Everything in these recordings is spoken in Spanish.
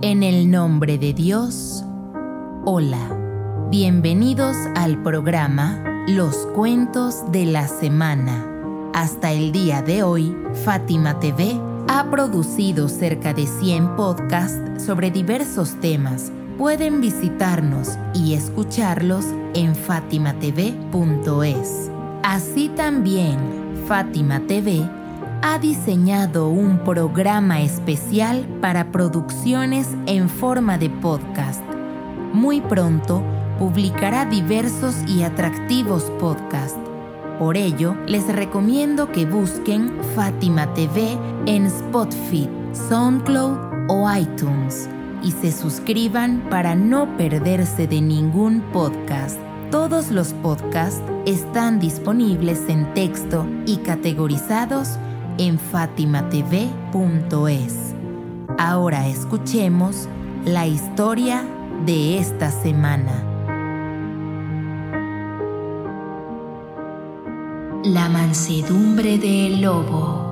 En el nombre de Dios, hola. Bienvenidos al programa Los Cuentos de la Semana. Hasta el día de hoy, Fátima TV ha producido cerca de 100 podcasts sobre diversos temas. Pueden visitarnos y escucharlos en fatimatv.es. Así también, Fátima TV ha diseñado un programa especial para producciones en forma de podcast. Muy pronto publicará diversos y atractivos podcasts. Por ello, les recomiendo que busquen Fátima TV en Spotify, SoundCloud o iTunes y se suscriban para no perderse de ningún podcast. Todos los podcasts están disponibles en texto y categorizados en fatimatv.es. Ahora escuchemos la historia de esta semana. La mansedumbre del lobo.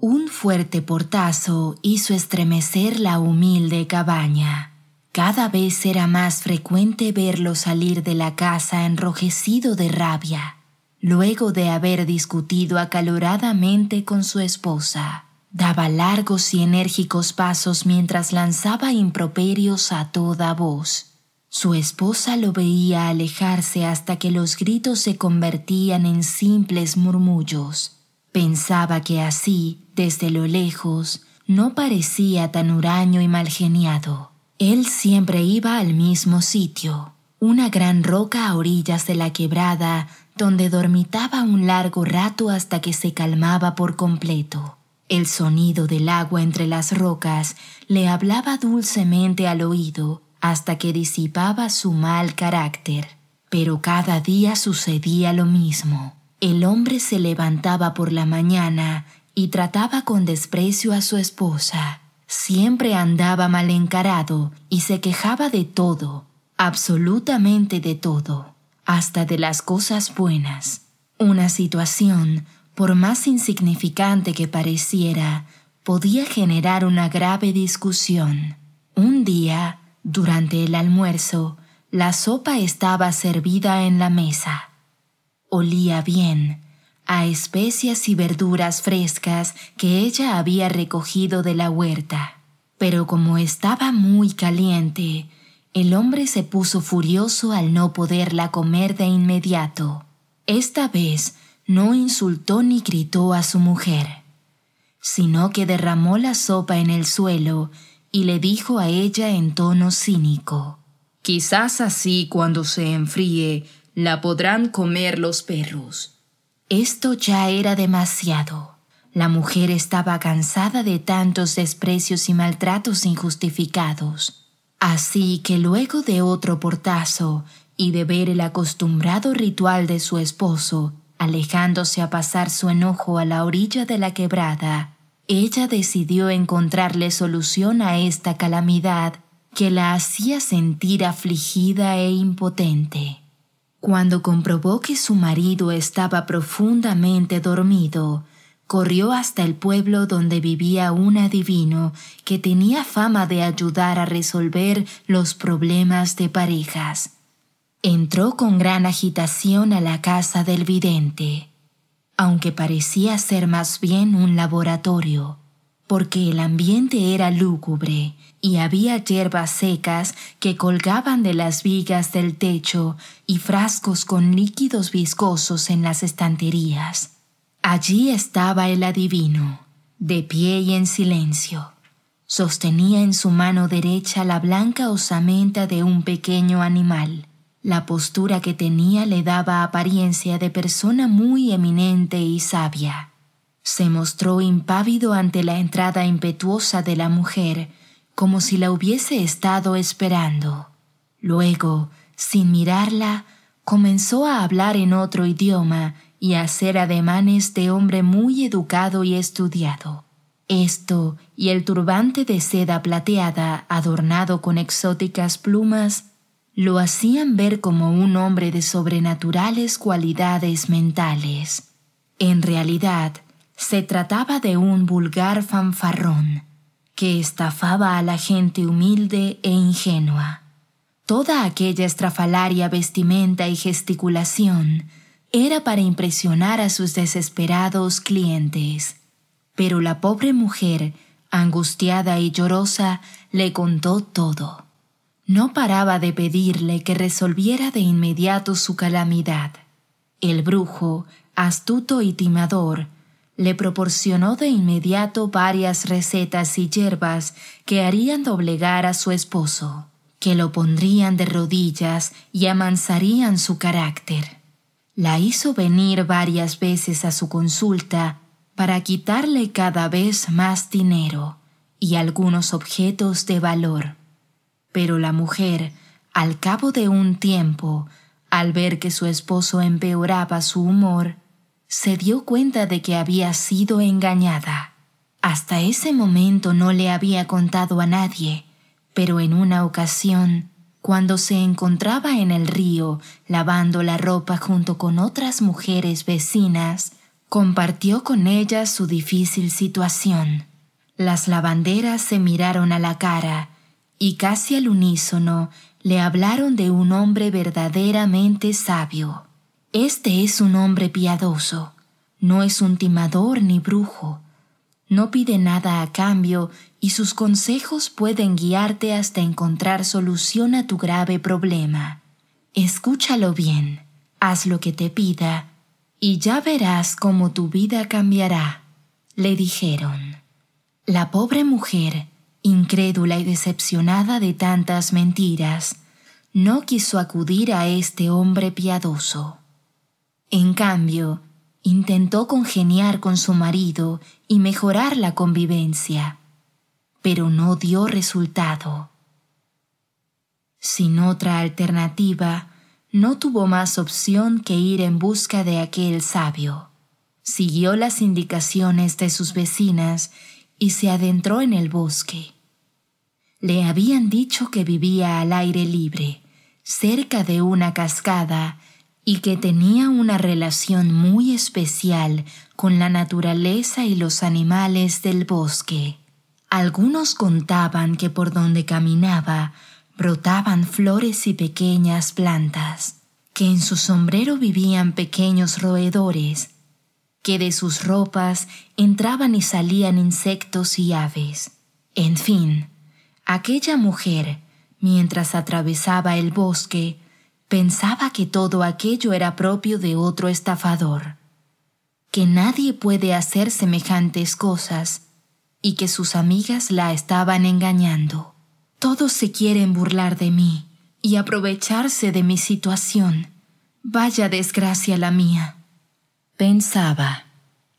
Un fuerte portazo hizo estremecer la humilde cabaña. Cada vez era más frecuente verlo salir de la casa enrojecido de rabia, luego de haber discutido acaloradamente con su esposa. Daba largos y enérgicos pasos mientras lanzaba improperios a toda voz. Su esposa lo veía alejarse hasta que los gritos se convertían en simples murmullos. Pensaba que así, desde lo lejos, no parecía tan huraño y malgeniado. Él siempre iba al mismo sitio, una gran roca a orillas de la quebrada, donde dormitaba un largo rato hasta que se calmaba por completo. El sonido del agua entre las rocas le hablaba dulcemente al oído hasta que disipaba su mal carácter. Pero cada día sucedía lo mismo. El hombre se levantaba por la mañana y trataba con desprecio a su esposa Siempre andaba mal encarado y se quejaba de todo, absolutamente de todo, hasta de las cosas buenas. Una situación, por más insignificante que pareciera, podía generar una grave discusión. Un día, durante el almuerzo, la sopa estaba servida en la mesa. Olía bien, a especias y verduras frescas que ella había recogido de la huerta. Pero como estaba muy caliente, el hombre se puso furioso al no poderla comer de inmediato. Esta vez no insultó ni gritó a su mujer, sino que derramó la sopa en el suelo y le dijo a ella en tono cínico, Quizás así cuando se enfríe la podrán comer los perros. Esto ya era demasiado. La mujer estaba cansada de tantos desprecios y maltratos injustificados. Así que luego de otro portazo y de ver el acostumbrado ritual de su esposo, alejándose a pasar su enojo a la orilla de la quebrada, ella decidió encontrarle solución a esta calamidad que la hacía sentir afligida e impotente. Cuando comprobó que su marido estaba profundamente dormido, corrió hasta el pueblo donde vivía un adivino que tenía fama de ayudar a resolver los problemas de parejas. Entró con gran agitación a la casa del vidente, aunque parecía ser más bien un laboratorio porque el ambiente era lúgubre y había hierbas secas que colgaban de las vigas del techo y frascos con líquidos viscosos en las estanterías. Allí estaba el adivino, de pie y en silencio. Sostenía en su mano derecha la blanca osamenta de un pequeño animal. La postura que tenía le daba apariencia de persona muy eminente y sabia. Se mostró impávido ante la entrada impetuosa de la mujer, como si la hubiese estado esperando. Luego, sin mirarla, comenzó a hablar en otro idioma y a hacer ademanes de hombre muy educado y estudiado. Esto y el turbante de seda plateada adornado con exóticas plumas lo hacían ver como un hombre de sobrenaturales cualidades mentales. En realidad, Se trataba de un vulgar fanfarrón que estafaba a la gente humilde e ingenua. Toda aquella estrafalaria vestimenta y gesticulación era para impresionar a sus desesperados clientes. Pero la pobre mujer, angustiada y llorosa, le contó todo. No paraba de pedirle que resolviera de inmediato su calamidad. El brujo, astuto y timador, le proporcionó de inmediato varias recetas y hierbas que harían doblegar a su esposo, que lo pondrían de rodillas y amansarían su carácter. La hizo venir varias veces a su consulta para quitarle cada vez más dinero y algunos objetos de valor. Pero la mujer, al cabo de un tiempo, al ver que su esposo empeoraba su humor, se dio cuenta de que había sido engañada. Hasta ese momento no le había contado a nadie, pero en una ocasión, cuando se encontraba en el río lavando la ropa junto con otras mujeres vecinas, compartió con ellas su difícil situación. Las lavanderas se miraron a la cara y casi al unísono le hablaron de un hombre verdaderamente sabio. Este es un hombre piadoso, no es un timador ni brujo, no pide nada a cambio y sus consejos pueden guiarte hasta encontrar solución a tu grave problema. Escúchalo bien, haz lo que te pida y ya verás cómo tu vida cambiará, le dijeron. La pobre mujer, incrédula y decepcionada de tantas mentiras, no quiso acudir a este hombre piadoso. En cambio, intentó congeniar con su marido y mejorar la convivencia, pero no dio resultado. Sin otra alternativa, no tuvo más opción que ir en busca de aquel sabio. Siguió las indicaciones de sus vecinas y se adentró en el bosque. Le habían dicho que vivía al aire libre, cerca de una cascada y que tenía una relación muy especial con la naturaleza y los animales del bosque. Algunos contaban que por donde caminaba brotaban flores y pequeñas plantas, que en su sombrero vivían pequeños roedores, que de sus ropas entraban y salían insectos y aves. En fin, aquella mujer, mientras atravesaba el bosque, Pensaba que todo aquello era propio de otro estafador, que nadie puede hacer semejantes cosas y que sus amigas la estaban engañando. Todos se quieren burlar de mí y aprovecharse de mi situación. Vaya desgracia la mía. Pensaba.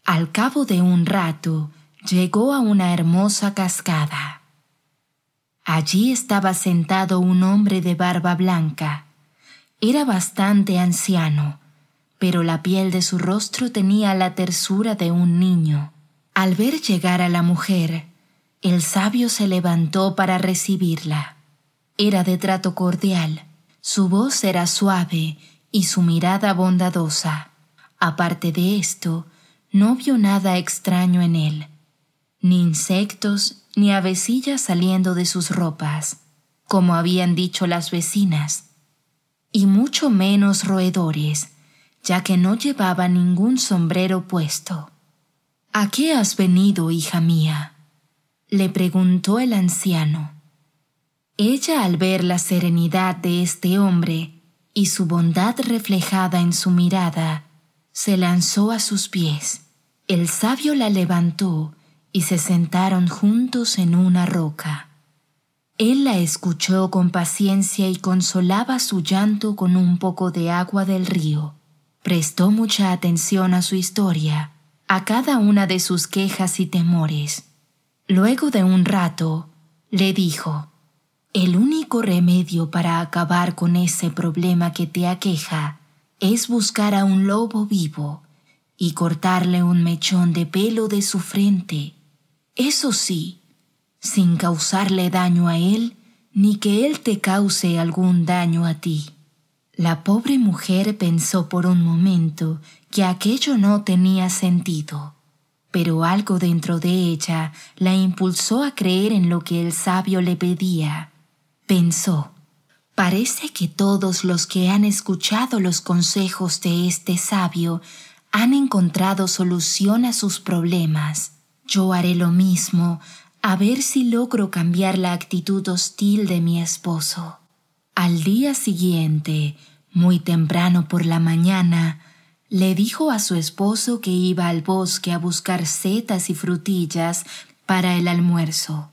Al cabo de un rato llegó a una hermosa cascada. Allí estaba sentado un hombre de barba blanca era bastante anciano, pero la piel de su rostro tenía la tersura de un niño. Al ver llegar a la mujer, el sabio se levantó para recibirla. Era de trato cordial, su voz era suave y su mirada bondadosa. Aparte de esto, no vio nada extraño en él, ni insectos ni avecillas saliendo de sus ropas, como habían dicho las vecinas y mucho menos roedores, ya que no llevaba ningún sombrero puesto. ¿A qué has venido, hija mía? le preguntó el anciano. Ella, al ver la serenidad de este hombre y su bondad reflejada en su mirada, se lanzó a sus pies. El sabio la levantó y se sentaron juntos en una roca. Él la escuchó con paciencia y consolaba su llanto con un poco de agua del río. Prestó mucha atención a su historia, a cada una de sus quejas y temores. Luego de un rato, le dijo, El único remedio para acabar con ese problema que te aqueja es buscar a un lobo vivo y cortarle un mechón de pelo de su frente. Eso sí, sin causarle daño a él, ni que él te cause algún daño a ti. La pobre mujer pensó por un momento que aquello no tenía sentido, pero algo dentro de ella la impulsó a creer en lo que el sabio le pedía. Pensó, parece que todos los que han escuchado los consejos de este sabio han encontrado solución a sus problemas. Yo haré lo mismo, a ver si logro cambiar la actitud hostil de mi esposo. Al día siguiente, muy temprano por la mañana, le dijo a su esposo que iba al bosque a buscar setas y frutillas para el almuerzo,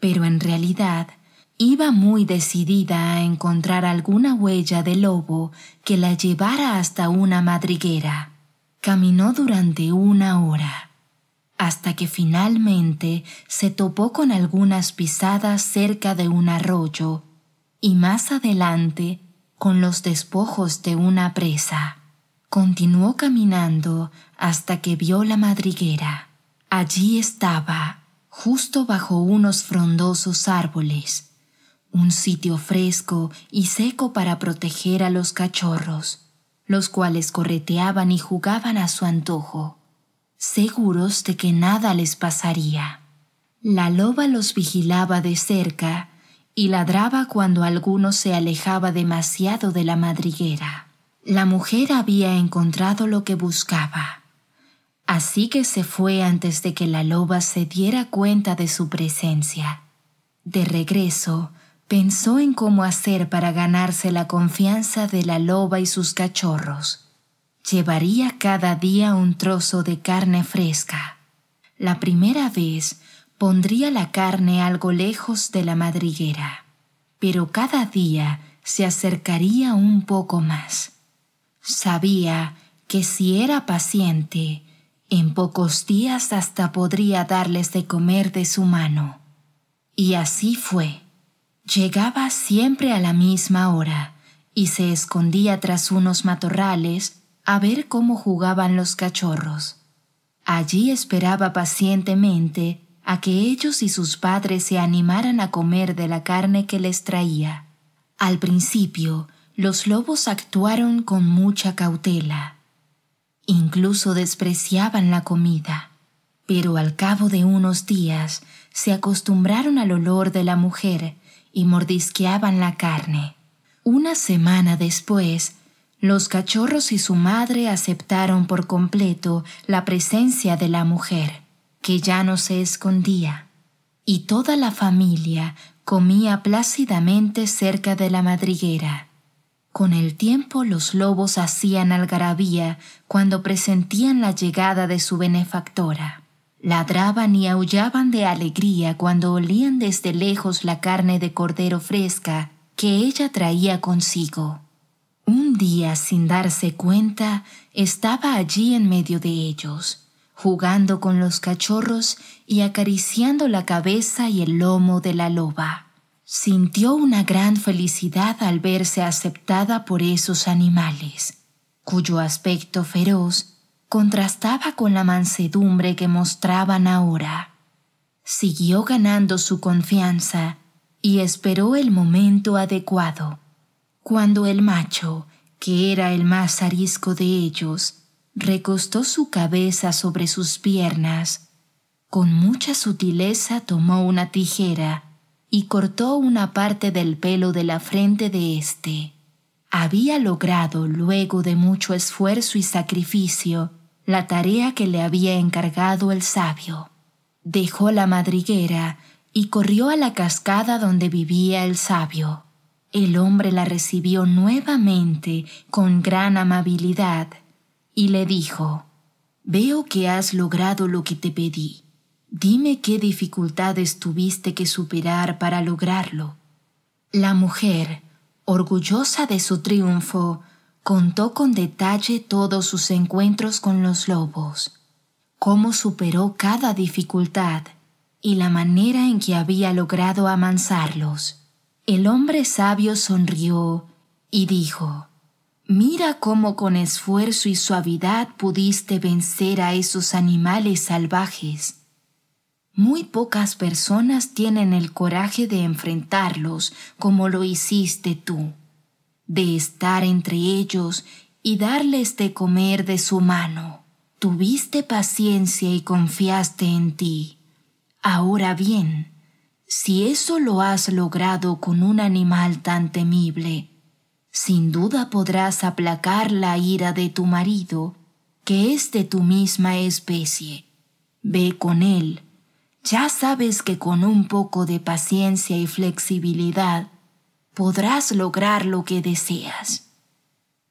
pero en realidad iba muy decidida a encontrar alguna huella de lobo que la llevara hasta una madriguera. Caminó durante una hora, hasta que finalmente se topó con algunas pisadas cerca de un arroyo y más adelante con los despojos de una presa. Continuó caminando hasta que vio la madriguera. Allí estaba, justo bajo unos frondosos árboles, un sitio fresco y seco para proteger a los cachorros los cuales correteaban y jugaban a su antojo, seguros de que nada les pasaría. La loba los vigilaba de cerca y ladraba cuando alguno se alejaba demasiado de la madriguera. La mujer había encontrado lo que buscaba, así que se fue antes de que la loba se diera cuenta de su presencia. De regreso, pensó en cómo hacer para ganarse la confianza de la loba y sus cachorros. Llevaría cada día un trozo de carne fresca. La primera vez pondría la carne algo lejos de la madriguera, pero cada día se acercaría un poco más. Sabía que si era paciente, en pocos días hasta podría darles de comer de su mano. Y así fue. Llegaba siempre a la misma hora y se escondía tras unos matorrales a ver cómo jugaban los cachorros. Allí esperaba pacientemente a que ellos y sus padres se animaran a comer de la carne que les traía. Al principio, los lobos actuaron con mucha cautela. Incluso despreciaban la comida, pero al cabo de unos días se acostumbraron al olor de la mujer y mordisqueaban la carne. Una semana después, los cachorros y su madre aceptaron por completo la presencia de la mujer, que ya no se escondía, y toda la familia comía plácidamente cerca de la madriguera. Con el tiempo los lobos hacían algarabía cuando presentían la llegada de su benefactora. Ladraban y aullaban de alegría cuando olían desde lejos la carne de cordero fresca que ella traía consigo. Un día, sin darse cuenta, estaba allí en medio de ellos, jugando con los cachorros y acariciando la cabeza y el lomo de la loba. Sintió una gran felicidad al verse aceptada por esos animales, cuyo aspecto feroz contrastaba con la mansedumbre que mostraban ahora. Siguió ganando su confianza y esperó el momento adecuado, cuando el macho, que era el más arisco de ellos, recostó su cabeza sobre sus piernas. Con mucha sutileza tomó una tijera y cortó una parte del pelo de la frente de éste. Había logrado, luego de mucho esfuerzo y sacrificio, la tarea que le había encargado el sabio. Dejó la madriguera y corrió a la cascada donde vivía el sabio. El hombre la recibió nuevamente con gran amabilidad y le dijo, Veo que has logrado lo que te pedí. Dime qué dificultades tuviste que superar para lograrlo. La mujer, orgullosa de su triunfo, contó con detalle todos sus encuentros con los lobos, cómo superó cada dificultad y la manera en que había logrado amansarlos. El hombre sabio sonrió y dijo, Mira cómo con esfuerzo y suavidad pudiste vencer a esos animales salvajes. Muy pocas personas tienen el coraje de enfrentarlos como lo hiciste tú de estar entre ellos y darles de comer de su mano. Tuviste paciencia y confiaste en ti. Ahora bien, si eso lo has logrado con un animal tan temible, sin duda podrás aplacar la ira de tu marido, que es de tu misma especie. Ve con él. Ya sabes que con un poco de paciencia y flexibilidad podrás lograr lo que deseas.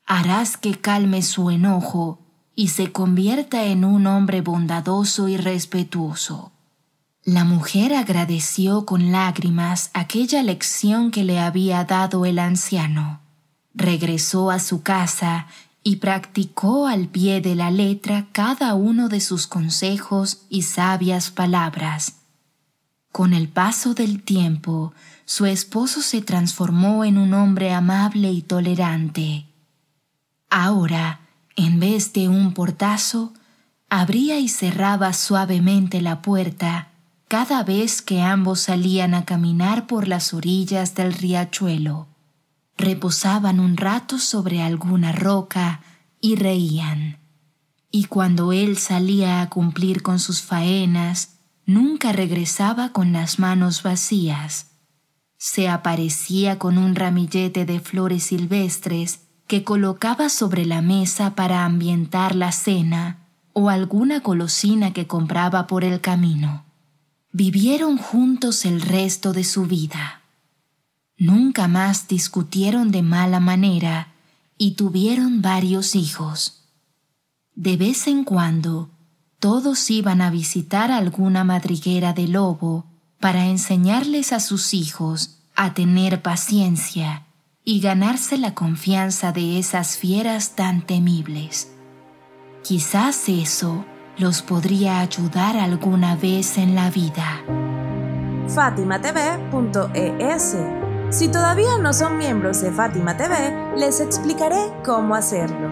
Harás que calme su enojo y se convierta en un hombre bondadoso y respetuoso. La mujer agradeció con lágrimas aquella lección que le había dado el anciano regresó a su casa y practicó al pie de la letra cada uno de sus consejos y sabias palabras. Con el paso del tiempo, su esposo se transformó en un hombre amable y tolerante. Ahora, en vez de un portazo, abría y cerraba suavemente la puerta cada vez que ambos salían a caminar por las orillas del riachuelo reposaban un rato sobre alguna roca y reían. Y cuando él salía a cumplir con sus faenas, nunca regresaba con las manos vacías. Se aparecía con un ramillete de flores silvestres que colocaba sobre la mesa para ambientar la cena o alguna golosina que compraba por el camino. Vivieron juntos el resto de su vida. Nunca más discutieron de mala manera y tuvieron varios hijos. De vez en cuando, todos iban a visitar alguna madriguera de lobo para enseñarles a sus hijos a tener paciencia y ganarse la confianza de esas fieras tan temibles. Quizás eso los podría ayudar alguna vez en la vida. FátimaTV.es si todavía no son miembros de Fátima TV, les explicaré cómo hacerlo.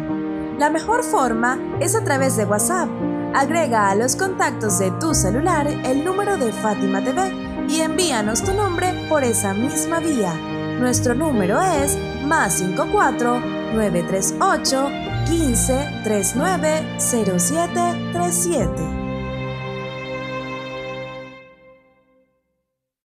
La mejor forma es a través de WhatsApp. Agrega a los contactos de tu celular el número de Fátima TV y envíanos tu nombre por esa misma vía. Nuestro número es más 54 938 15 39 0737.